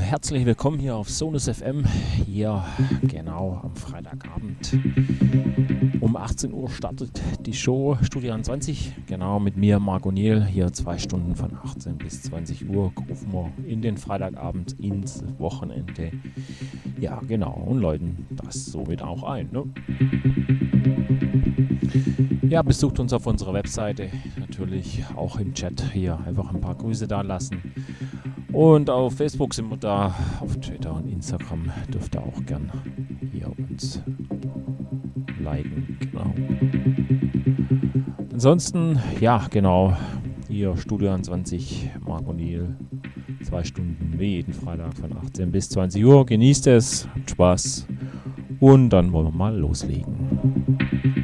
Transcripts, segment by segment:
Herzlich willkommen hier auf Sonus FM. Hier genau am Freitagabend. Um 18 Uhr startet die Show Studio 20. Genau mit mir, Marc O'Neill. Hier zwei Stunden von 18 bis 20 Uhr rufen wir in den Freitagabend ins Wochenende. Ja, genau. Und läuten das somit auch ein. Ne? Ja, besucht uns auf unserer Webseite. Natürlich auch im Chat hier einfach ein paar Grüße da lassen. Und auf Facebook sind wir da, auf Twitter und Instagram dürft ihr auch gern hier uns liken. Genau. Ansonsten, ja, genau. Hier Studio 20, Marc O'Neill. Zwei Stunden jeden Freitag von 18 bis 20 Uhr. Genießt es, habt Spaß. Und dann wollen wir mal loslegen.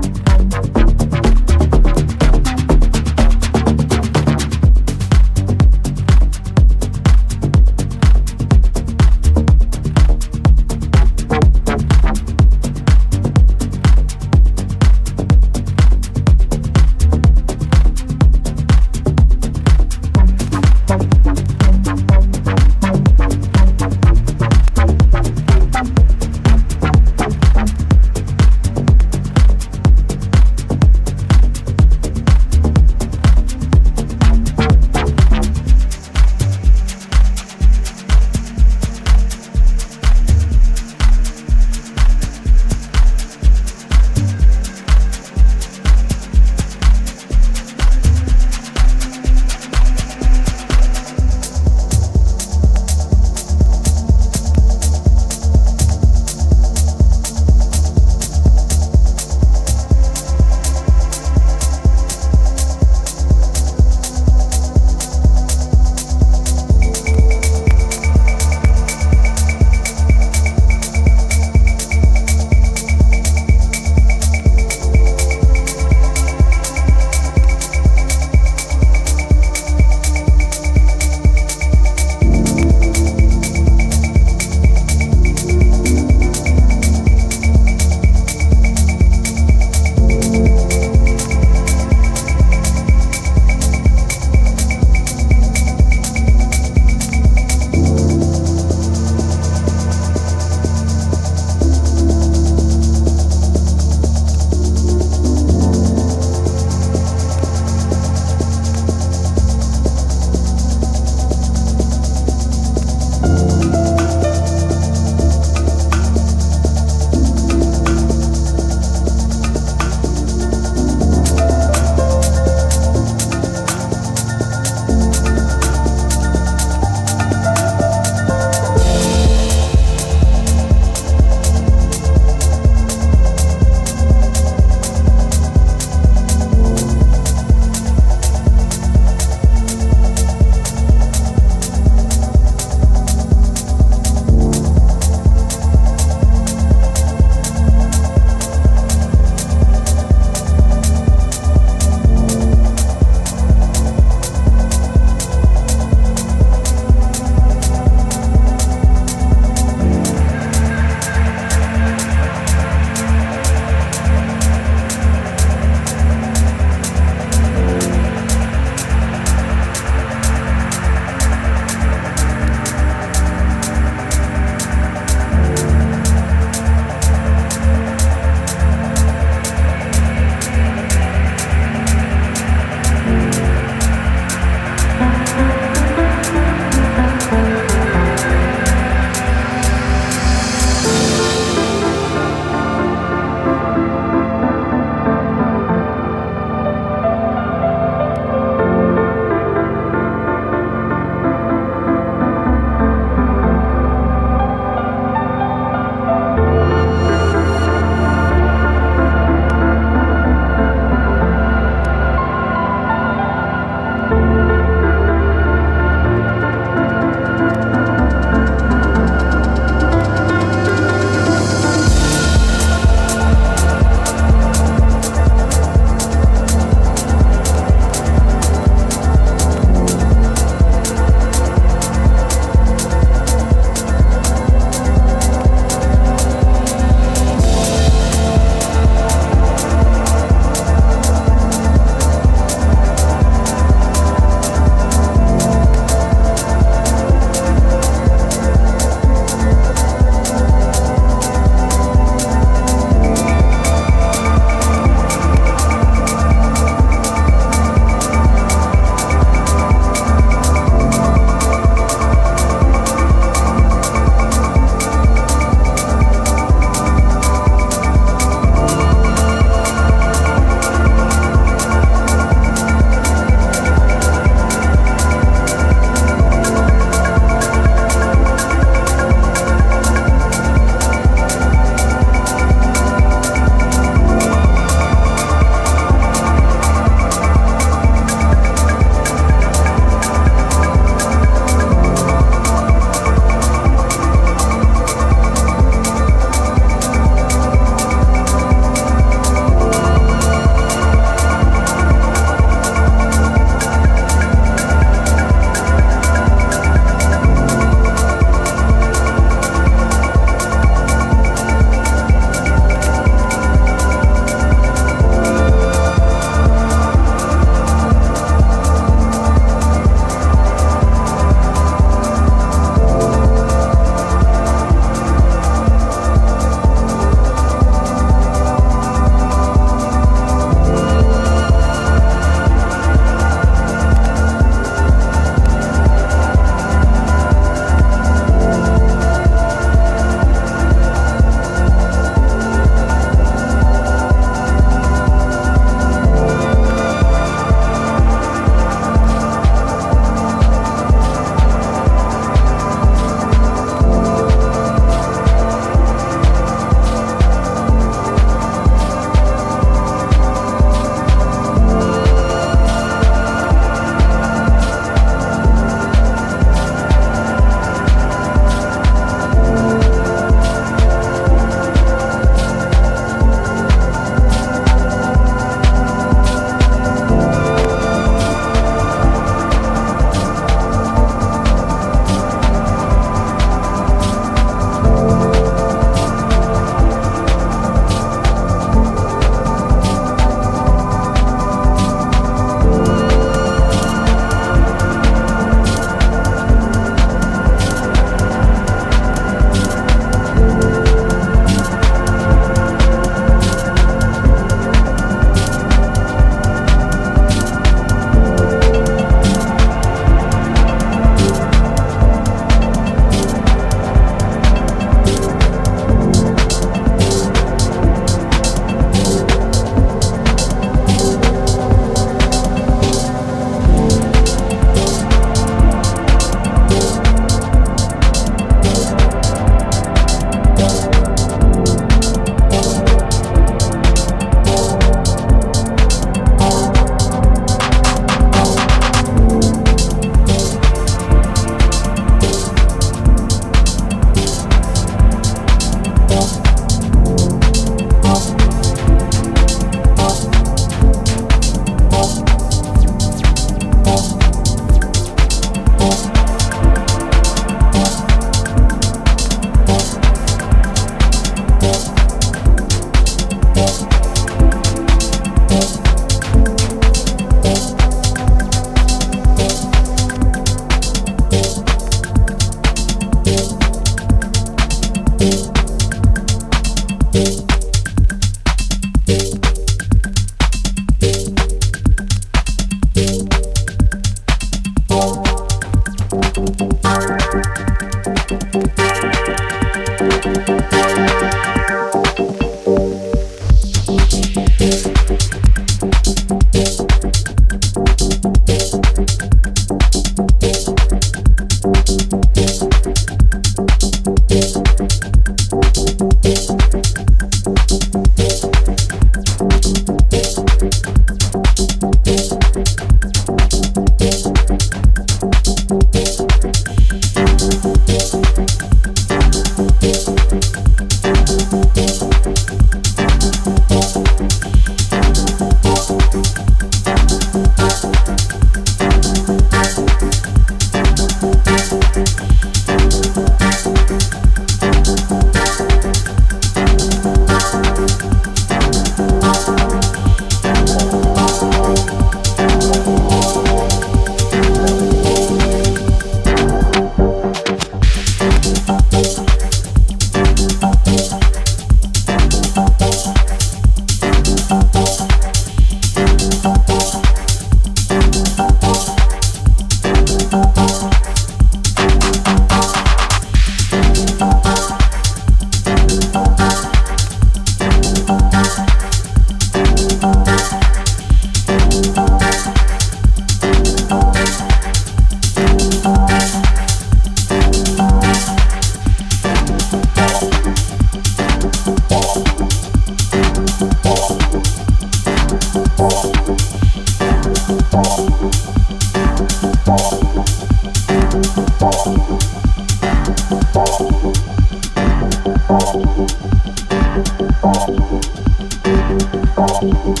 Thank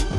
you.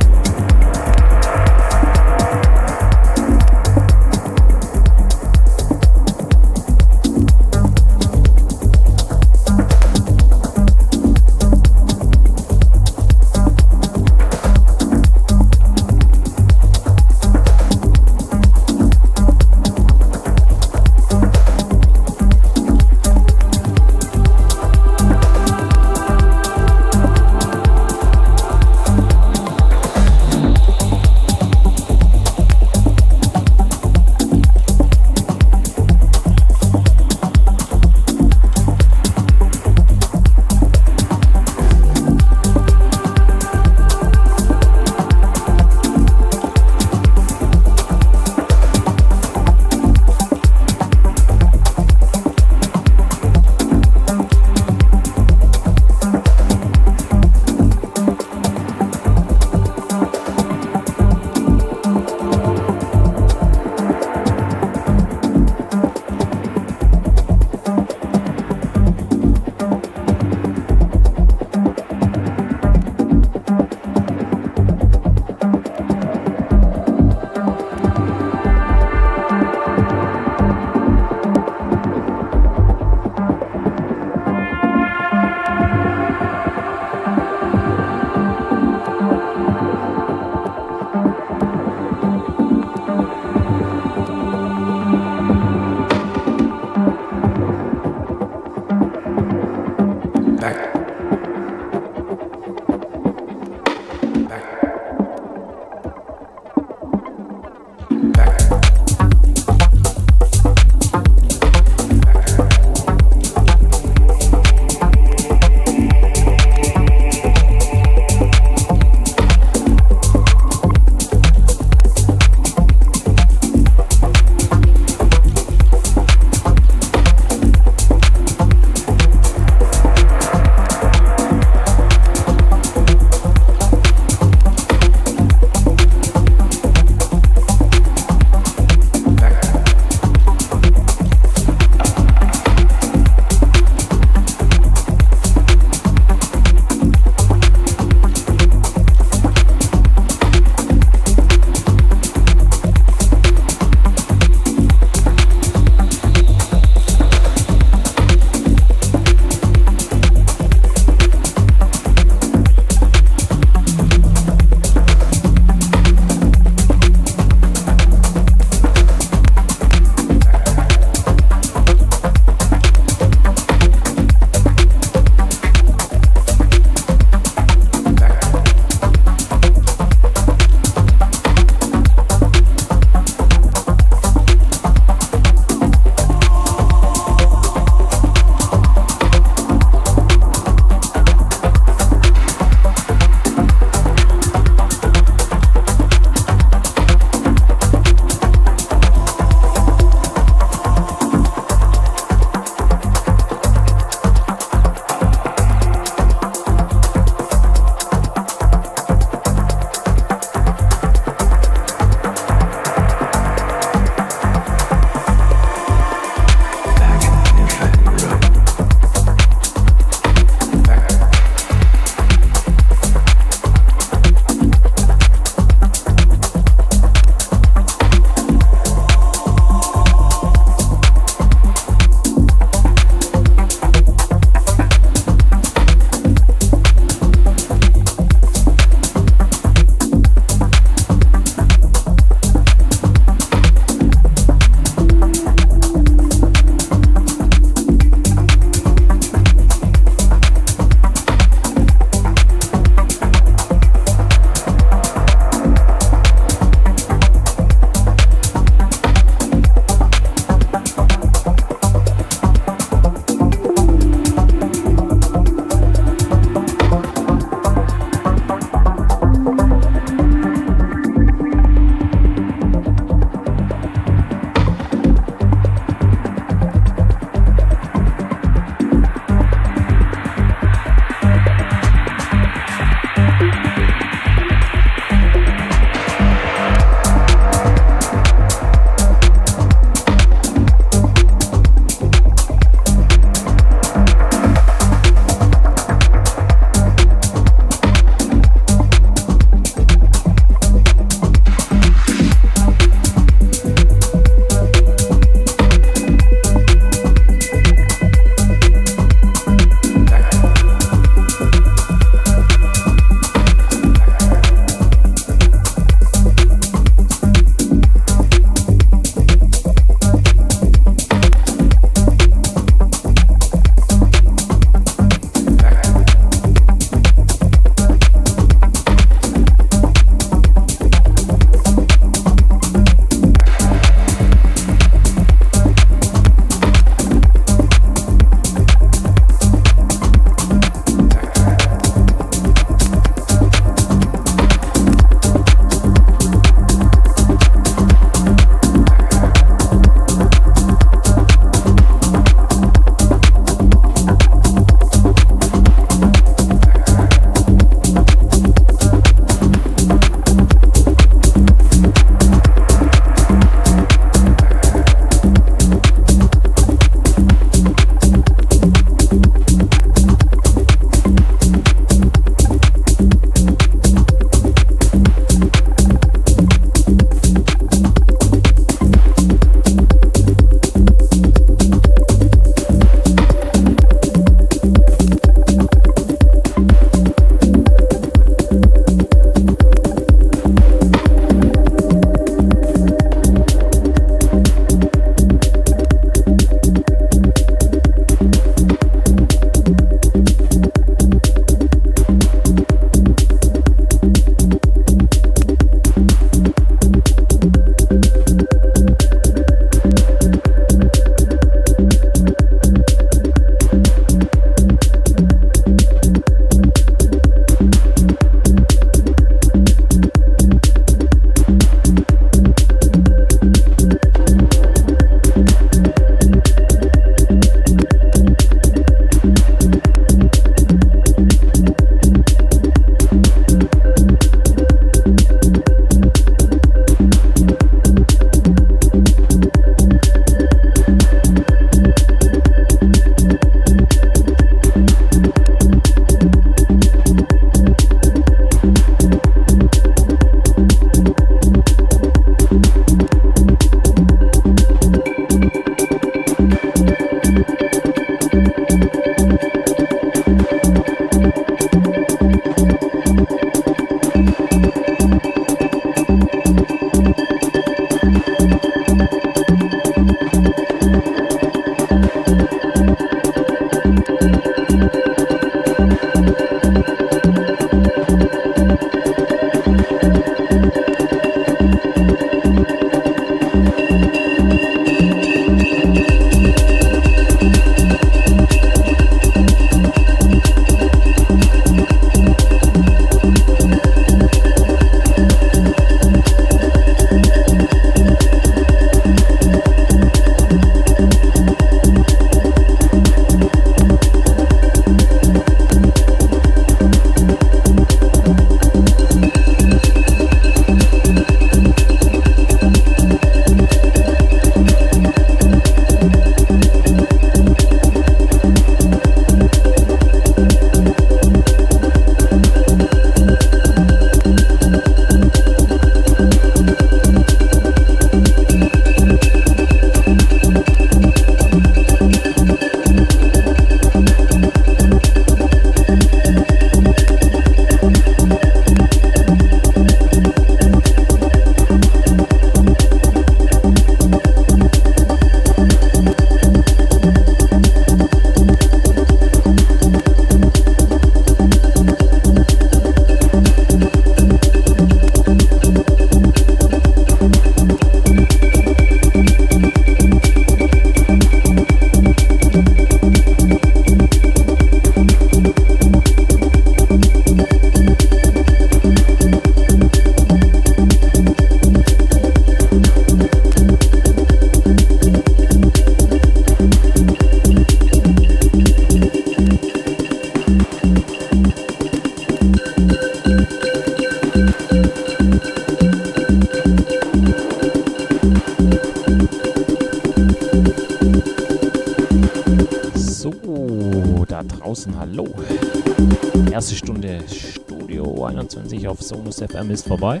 Vorbei.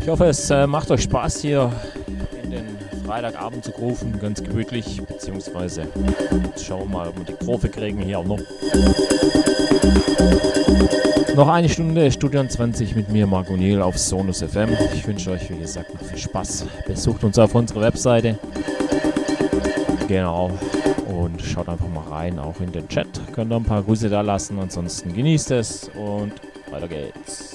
Ich hoffe, es äh, macht euch Spaß hier in den Freitagabend zu rufen, ganz gemütlich, beziehungsweise schauen wir mal, ob wir die Kurve kriegen hier auch noch. Noch eine Stunde Studio 20 mit mir, Marc O'Neill auf Sonus FM. Ich wünsche euch, wie gesagt, noch viel Spaß. Besucht uns auf unserer Webseite. Genau und schaut einfach mal rein, auch in den Chat. Könnt ihr ein paar Grüße da lassen. Ansonsten genießt es und weiter geht's.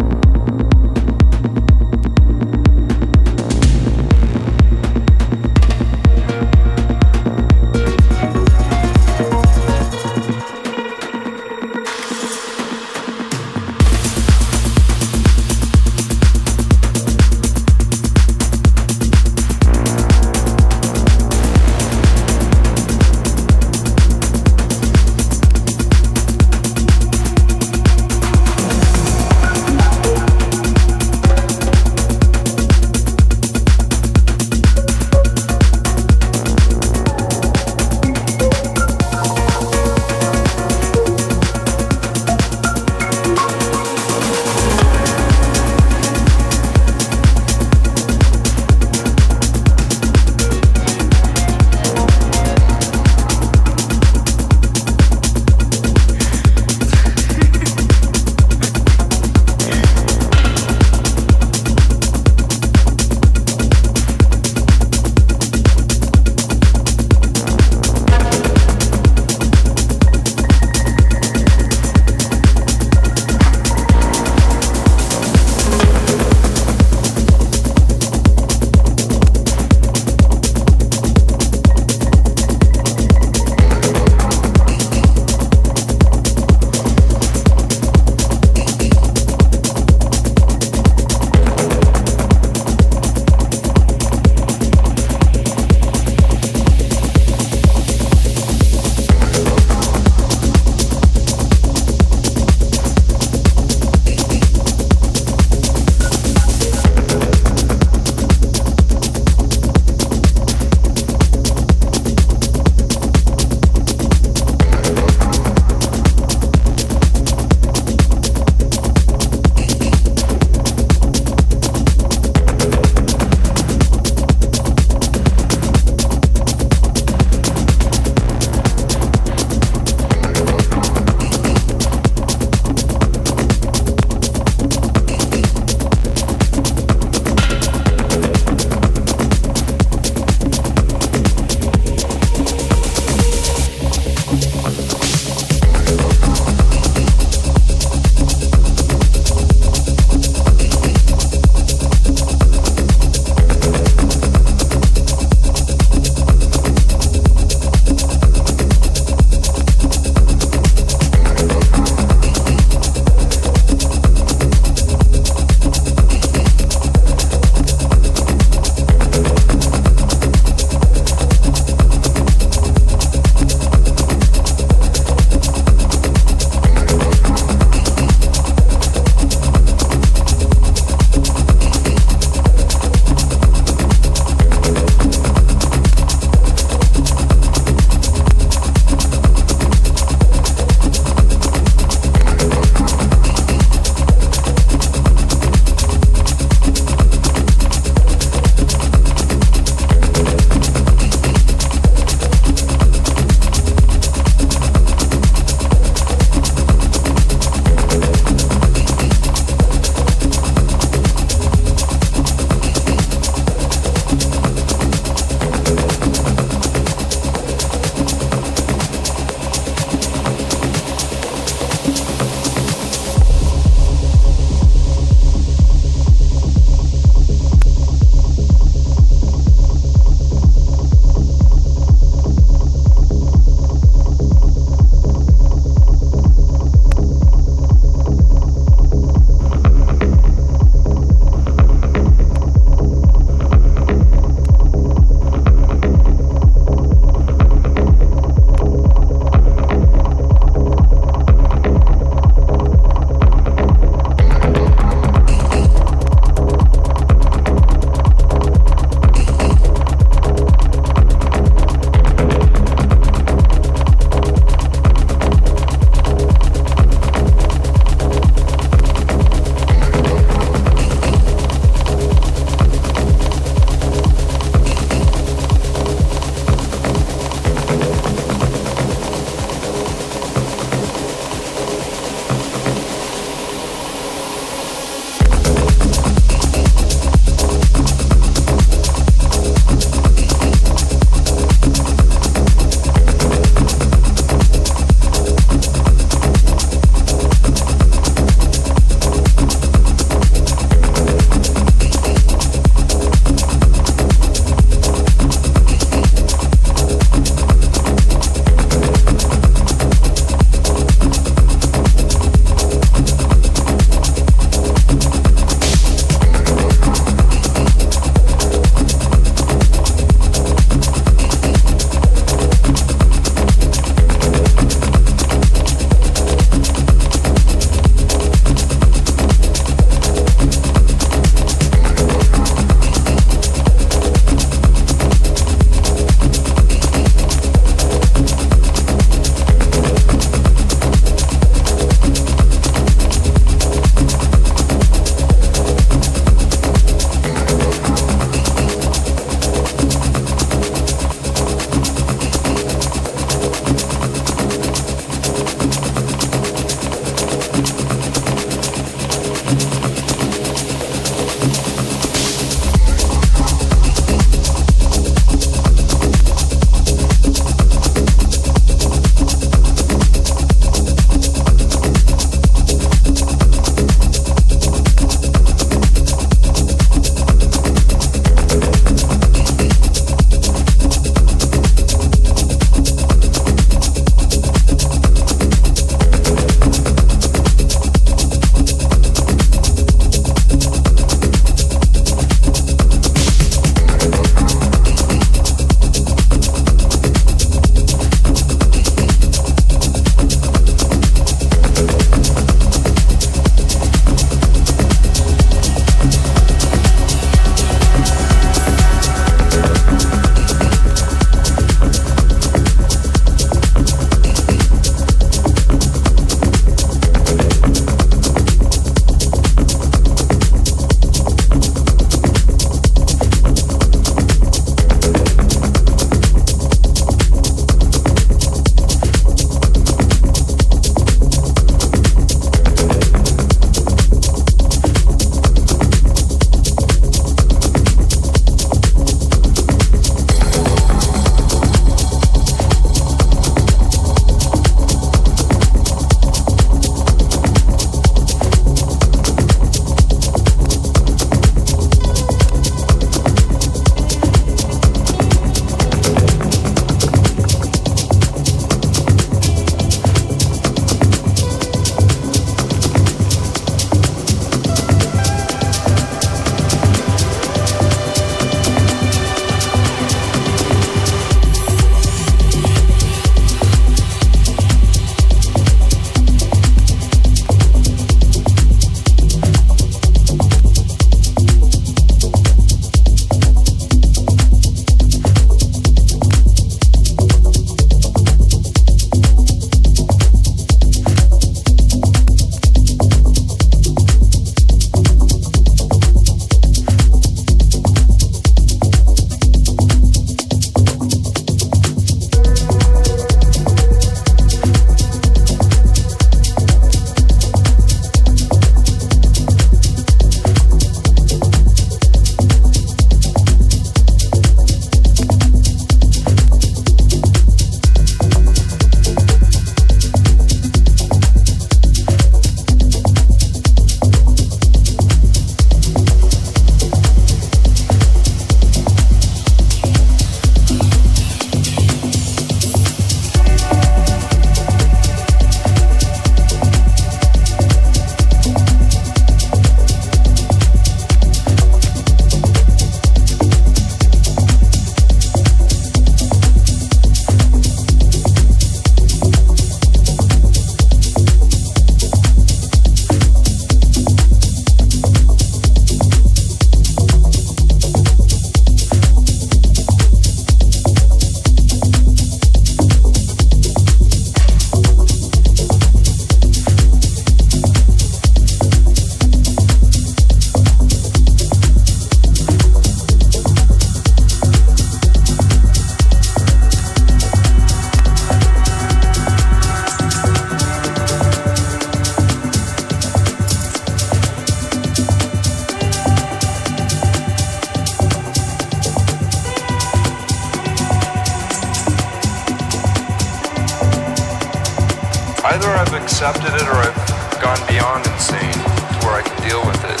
I've accepted it or I've gone beyond insane to where I can deal with it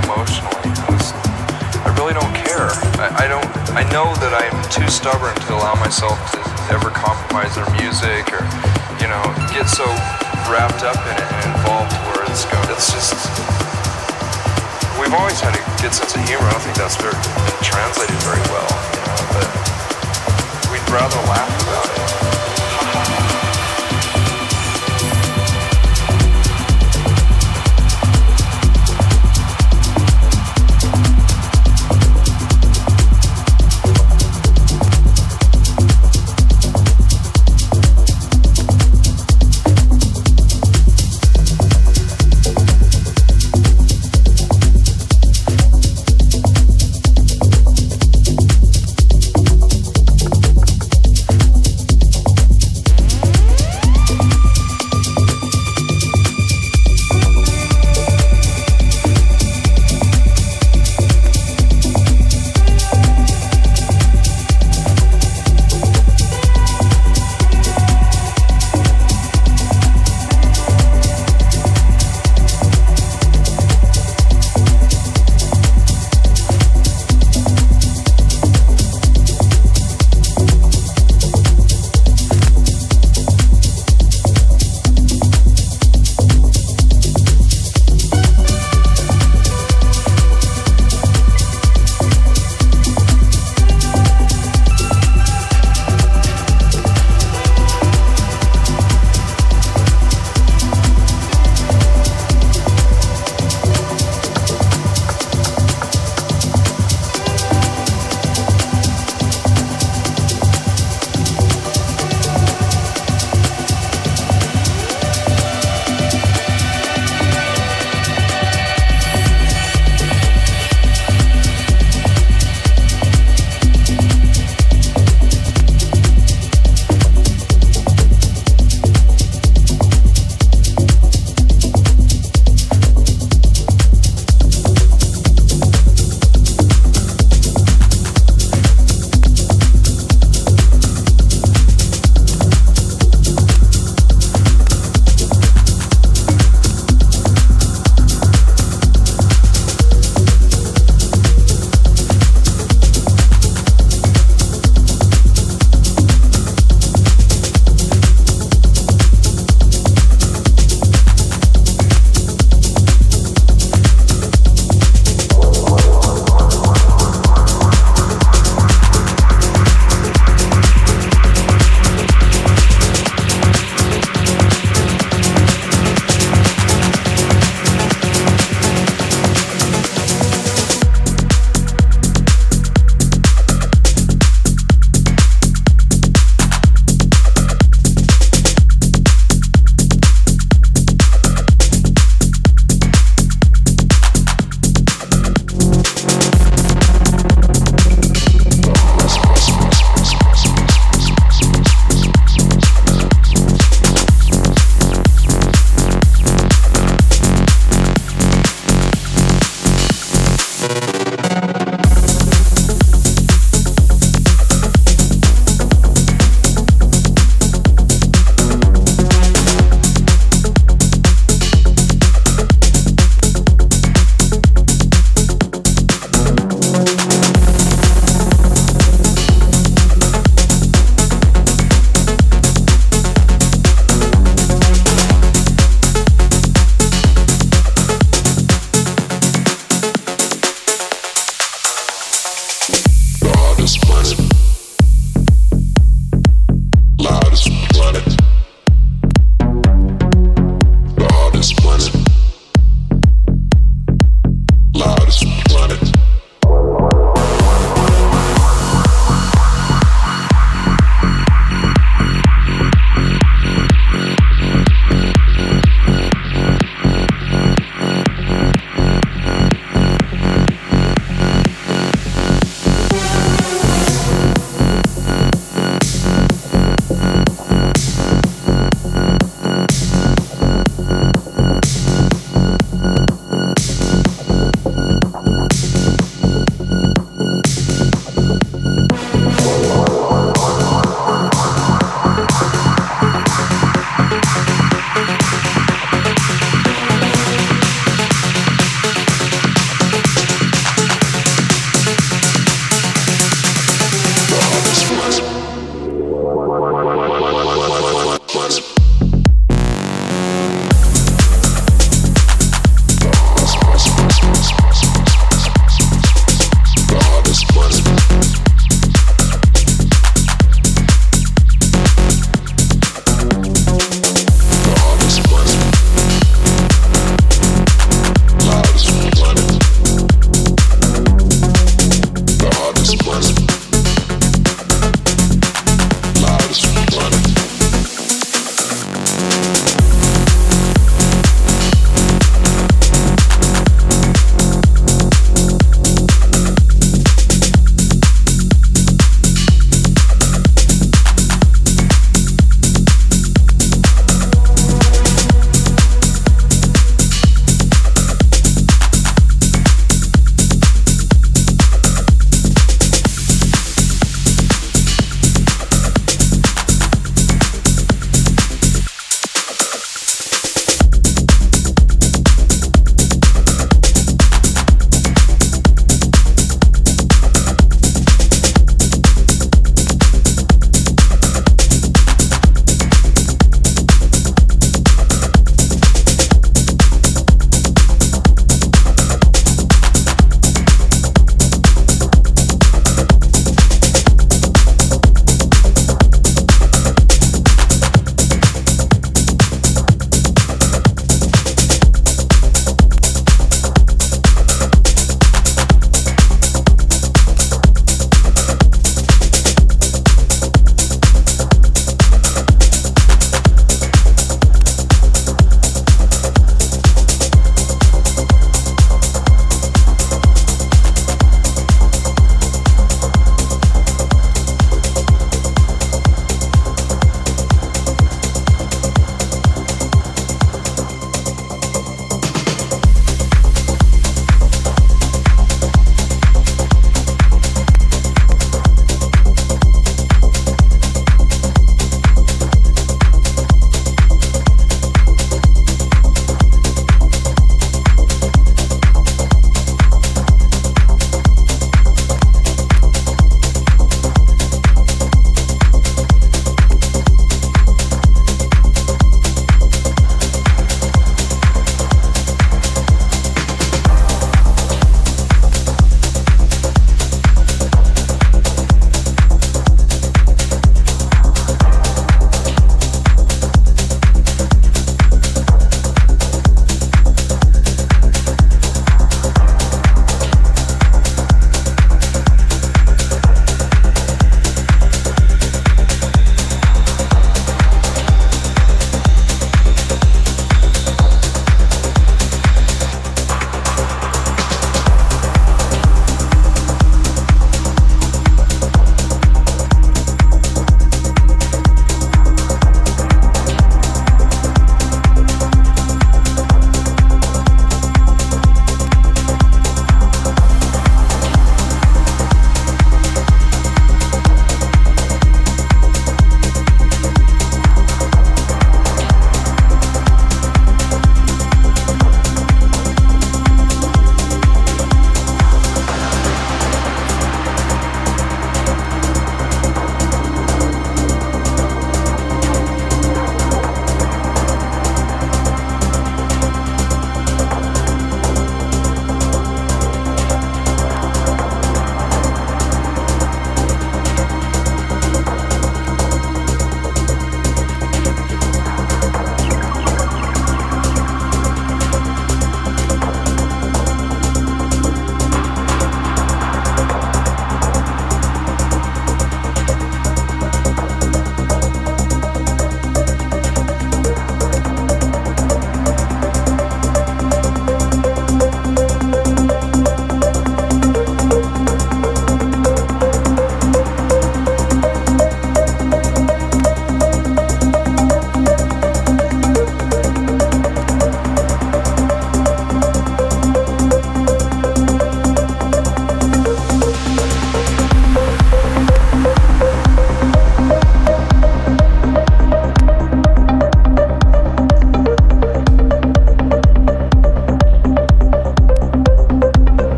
emotionally. I really don't care. I, I don't. I know that I'm too stubborn to allow myself to ever compromise their music or, you know, get so wrapped up in it and involved where it's going. It's just. We've always had a good sense of humor. I don't think that's very, translated very well, you know, but we'd rather laugh about it.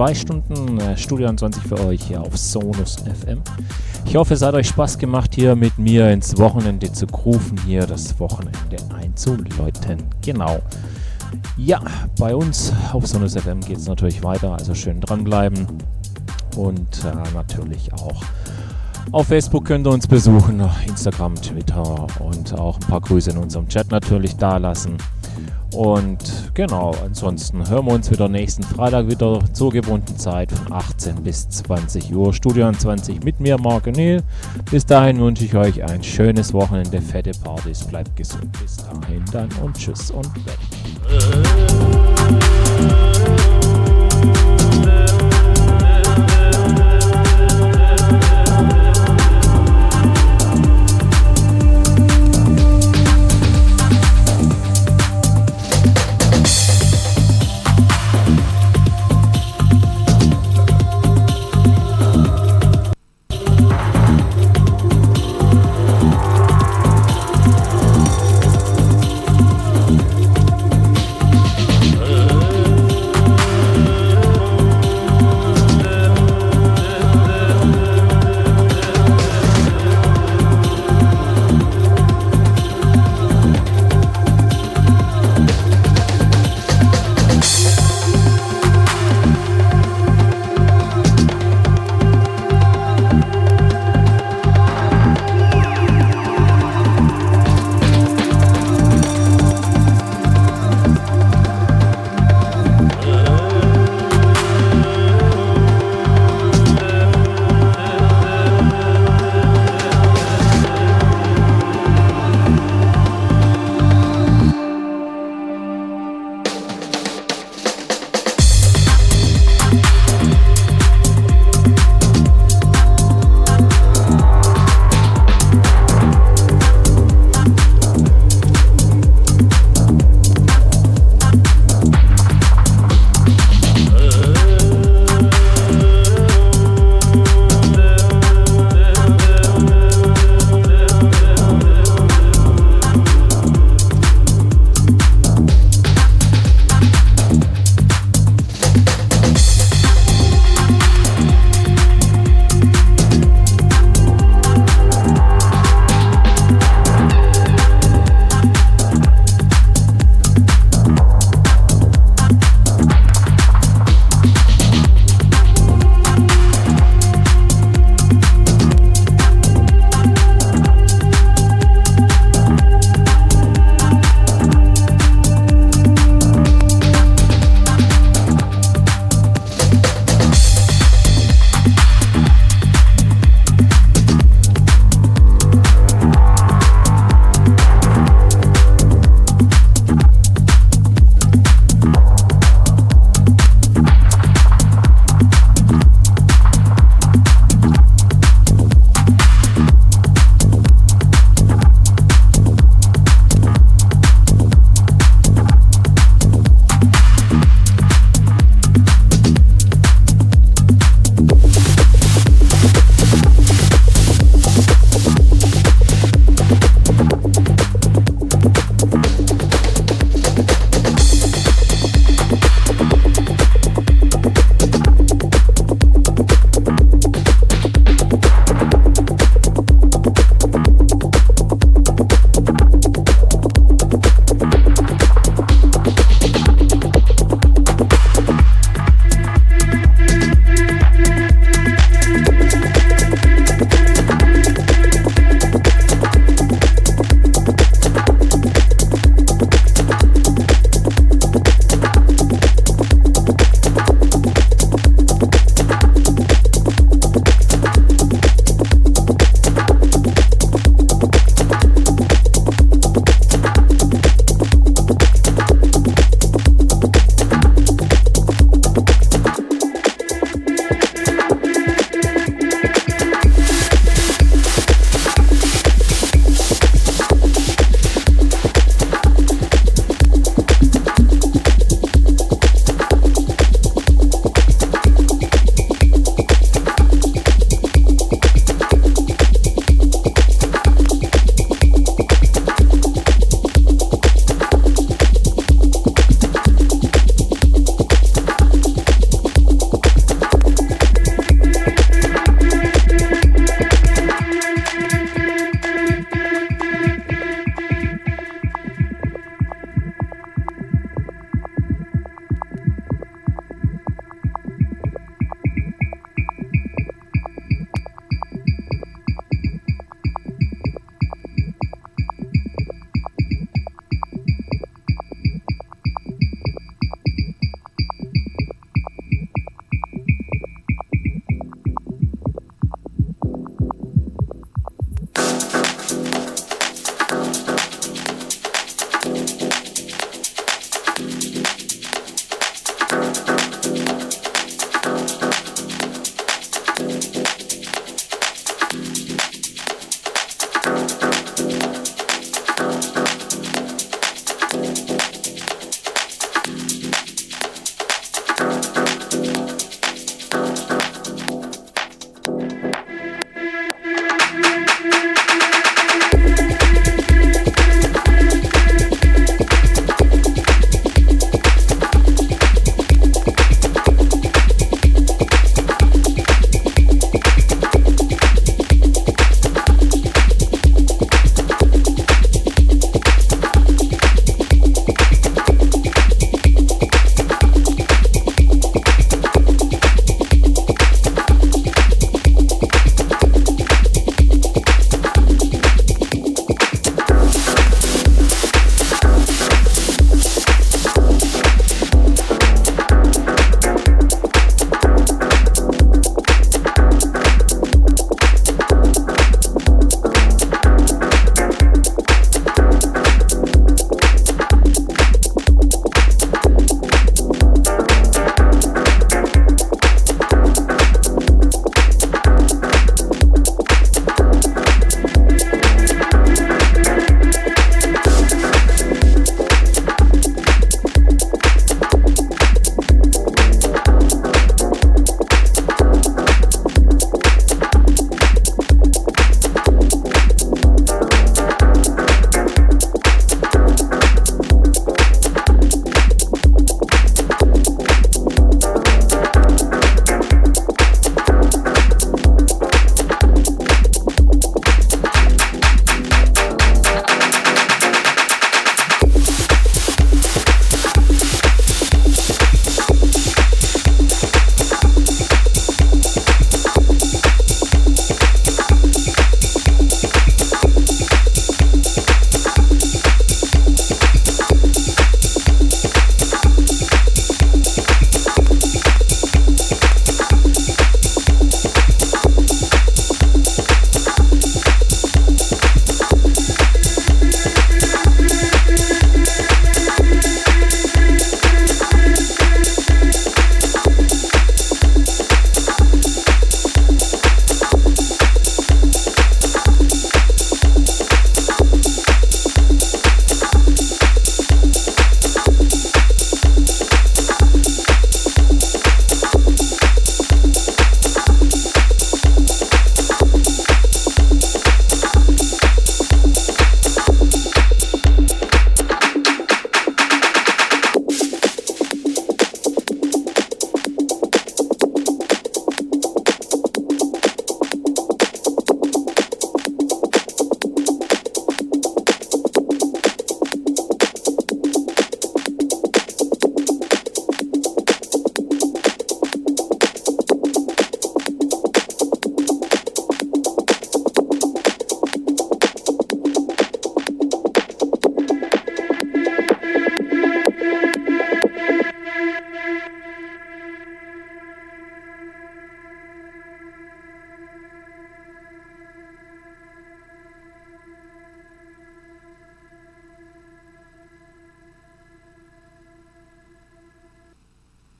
Zwei Stunden äh, Studio 20 für euch hier auf Sonus FM. Ich hoffe, es hat euch Spaß gemacht, hier mit mir ins Wochenende zu rufen, hier das Wochenende einzuläuten. Genau. Ja, bei uns auf Sonus FM geht es natürlich weiter, also schön dranbleiben und äh, natürlich auch auf Facebook könnt ihr uns besuchen, Instagram, Twitter und auch ein paar Grüße in unserem Chat natürlich da lassen. Und genau, ansonsten hören wir uns wieder nächsten Freitag wieder zur gewohnten Zeit von 18 bis 20 Uhr. Studio 20 mit mir, Marc O'Neill. Bis dahin wünsche ich euch ein schönes Wochenende, fette Partys, bleibt gesund. Bis dahin dann und tschüss und weg.